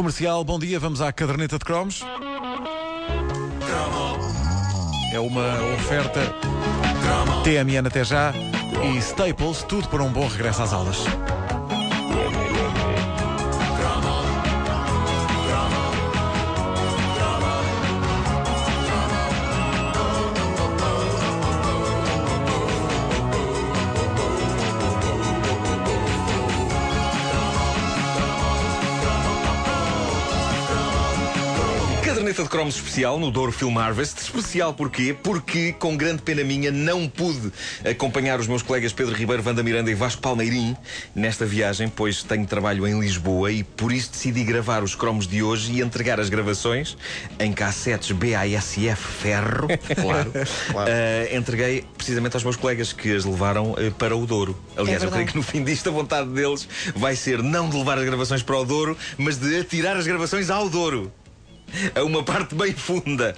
Comercial, bom dia, vamos à caderneta de cromos. É uma oferta TMN até já e Staples, tudo para um bom regresso às aulas. Caderneta de cromos especial no Douro Film Harvest. Especial porquê? Porque, com grande pena minha, não pude acompanhar os meus colegas Pedro Ribeiro, Vanda Miranda e Vasco Palmeirim nesta viagem, pois tenho trabalho em Lisboa e por isso decidi gravar os cromos de hoje e entregar as gravações em cassetes BASF Ferro, claro. claro. Uh, entreguei precisamente aos meus colegas que as levaram uh, para o Douro. Aliás, É eu creio que no fim disto a vontade deles vai ser não de levar as gravações para o Douro, mas de atirar as gravações ao Douro a uma parte bem funda.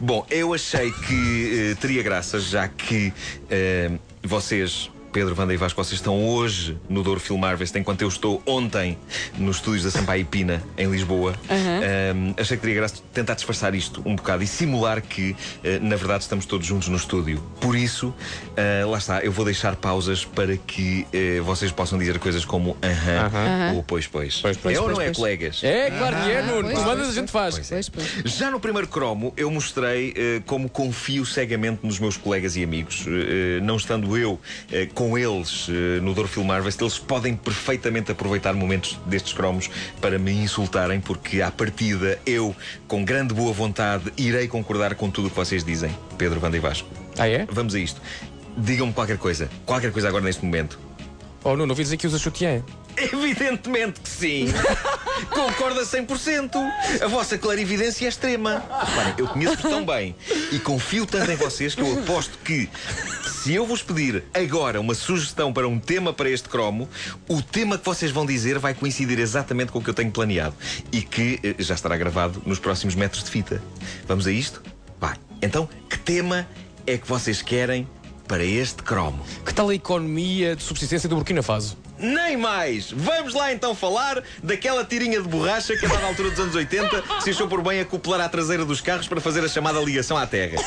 Bom, eu achei que eh, teria graça, já que eh, vocês. Pedro, Vanda e Vasco, vocês estão hoje no Douro Film Harvest, enquanto eu estou ontem nos estúdios da Sampaio Pina, em Lisboa. Um, achei que teria graça tentar disfarçar isto um bocado e simular que, eh, na verdade, estamos todos juntos no estúdio. Por isso, eh, lá está, eu vou deixar pausas para que eh, vocês possam dizer coisas como aham ou pois, pois. Pois, pois, é ou pois, não é, pois. colegas? É, claro que é, Nuno. pois, Tu mandas, pois, a gente faz. Pois é. Pois, pois. Já no primeiro cromo, eu mostrei como confio cegamente nos meus colegas e amigos. Não estando eu com eles eh, no Douro Film Harvest, eles podem perfeitamente aproveitar momentos destes cromos para me insultarem, porque à partida eu, com grande boa vontade, irei concordar com tudo o que vocês dizem. Pedro, Vanda e Vasco. Ah, é? Vamos a isto. Digam-me qualquer coisa. Qualquer coisa agora neste momento. Oh, Nuno, ouvi dizer que usa chutiã. Evidentemente que sim! Concordo a 100%! A vossa clarividência é extrema. Reparem, eu conheço-vos tão bem e confio tanto em vocês que eu aposto que se eu vos pedir agora uma sugestão para um tema para este cromo, o tema que vocês vão dizer vai coincidir exatamente com o que eu tenho planeado e que eh, já estará gravado nos próximos metros de fita. Vamos a isto? Vai. Então, que tema é que vocês querem para este cromo? Que tal a economia de subsistência do Burkina Faso? Nem mais! Vamos lá então falar daquela tirinha de borracha que a dada altura dos anos 80 se achou por bem acoplar à traseira dos carros para fazer a chamada ligação à terra.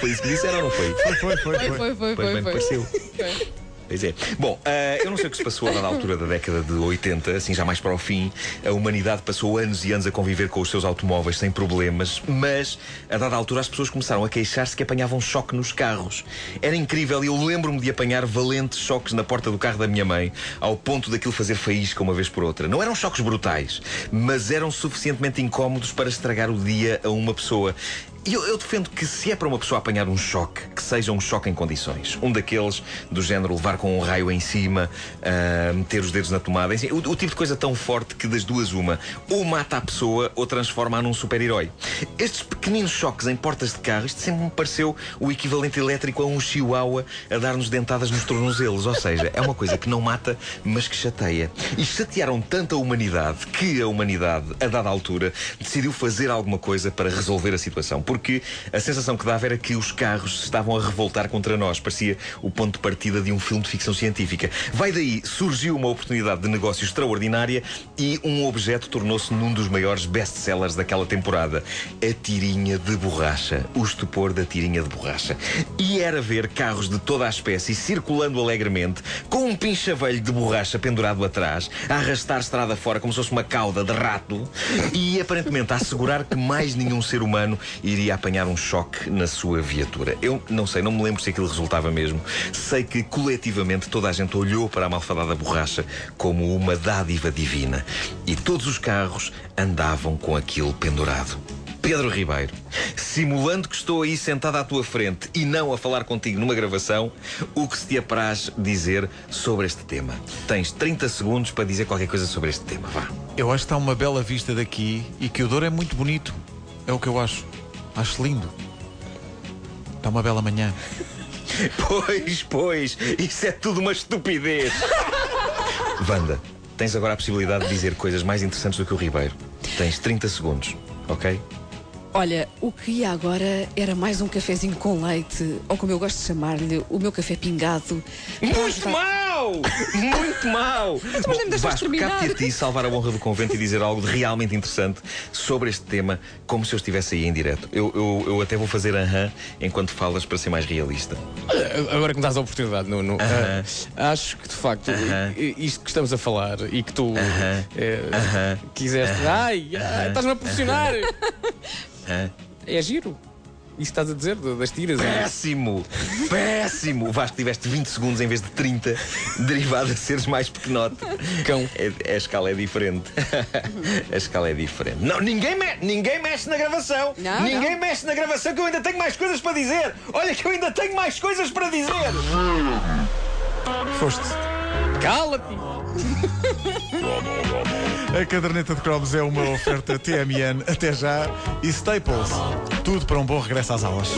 Foi isso que disseram, não foi? Foi, foi, Foi, foi, foi, foi. bem, me foi. pareceu. Foi. Pois é. Bom, ah, eu não sei o que se passou a dada altura da década de 80, assim já mais para o fim. A humanidade passou anos e anos a conviver com os seus automóveis sem problemas, mas a dada altura as pessoas começaram a queixar-se que apanhavam choque nos carros. Era incrível e eu lembro-me de apanhar valentes choques na porta do carro da minha mãe, ao ponto daquilo fazer faísca uma vez por outra. Não eram choques brutais, mas eram suficientemente incómodos para estragar o dia a uma pessoa. Eu, eu defendo que se é para uma pessoa apanhar um choque, que seja um choque em condições. Um daqueles do género levar com um raio em cima, ah, meter os dedos na tomada. O, o tipo de coisa tão forte que das duas uma, ou mata a pessoa ou transforma-a num super-herói. Estes pequeninos choques em portas de carro, isto sempre me pareceu o equivalente elétrico a um chihuahua a dar-nos dentadas nos tornozelos. Ou seja, é uma coisa que não mata, mas que chateia. E chatearam tanto a humanidade que a humanidade, a dada altura, decidiu fazer alguma coisa para resolver a situação. Porque a sensação que dava era que os carros se estavam a revoltar contra nós. Parecia o ponto de partida de um filme de ficção científica. Vai daí, surgiu uma oportunidade de negócio extraordinária e um objeto tornou-se num dos maiores best-sellers daquela temporada. A tirinha de borracha. O estupor da tirinha de borracha. E era ver carros de toda a espécie circulando alegremente, com um pinchavelho de borracha pendurado atrás, a arrastar estrada fora como se fosse uma cauda de rato e aparentemente a assegurar que mais nenhum ser humano iria apanhar um choque na sua viatura. Eu não sei, não me lembro se aquilo resultava mesmo. Sei que coletivamente toda a gente olhou para a malfadada borracha como uma dádiva divina e todos os carros andavam com aquilo pendurado. Pedro Ribeiro, simulando que estou aí sentado à tua frente e não a falar contigo numa gravação, o que se te apraz dizer sobre este tema? Tens 30 segundos para dizer qualquer coisa sobre este tema, vá. Eu acho que está uma bela vista daqui e que o Douro é muito bonito. É o que eu acho. Acho lindo. Está uma bela manhã. Pois, pois, isso é tudo uma estupidez. Wanda, tens agora a possibilidade de dizer coisas mais interessantes do que o Ribeiro. Tens 30 segundos, ok? Olha, o que ia agora era mais um cafezinho com leite, ou como eu gosto de chamar-lhe, o meu café pingado. Muito ajudar- mau! Muito mau! Mas nem me deixaste terminar. cabe-te a ti salvar a honra do convento e dizer algo de realmente interessante sobre este tema, como se eu estivesse aí em direto. Eu, eu, eu até vou fazer aham enquanto falas para ser mais realista. Agora que me dás a oportunidade, Nuno, Aham. ah, acho que de facto i- isto que estamos a falar e que tu eh, quiseste. Ai, ai, estás-me a pressionar! É giro. Isso estás a dizer das tiras. e- Péssimo! Péssimo! Vasco, tiveste 20 segundos em vez de 30, derivado a seres mais pequenote. Cão. É- a escala é diferente. A escala é diferente. Não, ninguém, me- ninguém mexe na gravação. Não, ninguém mexe na gravação que eu ainda tenho mais coisas para dizer. Olha que eu ainda tenho mais coisas para dizer. Foste. Cala-te! A caderneta de cromos é uma oferta TMN até já e Staples. Tudo para um bom regresso às aulas.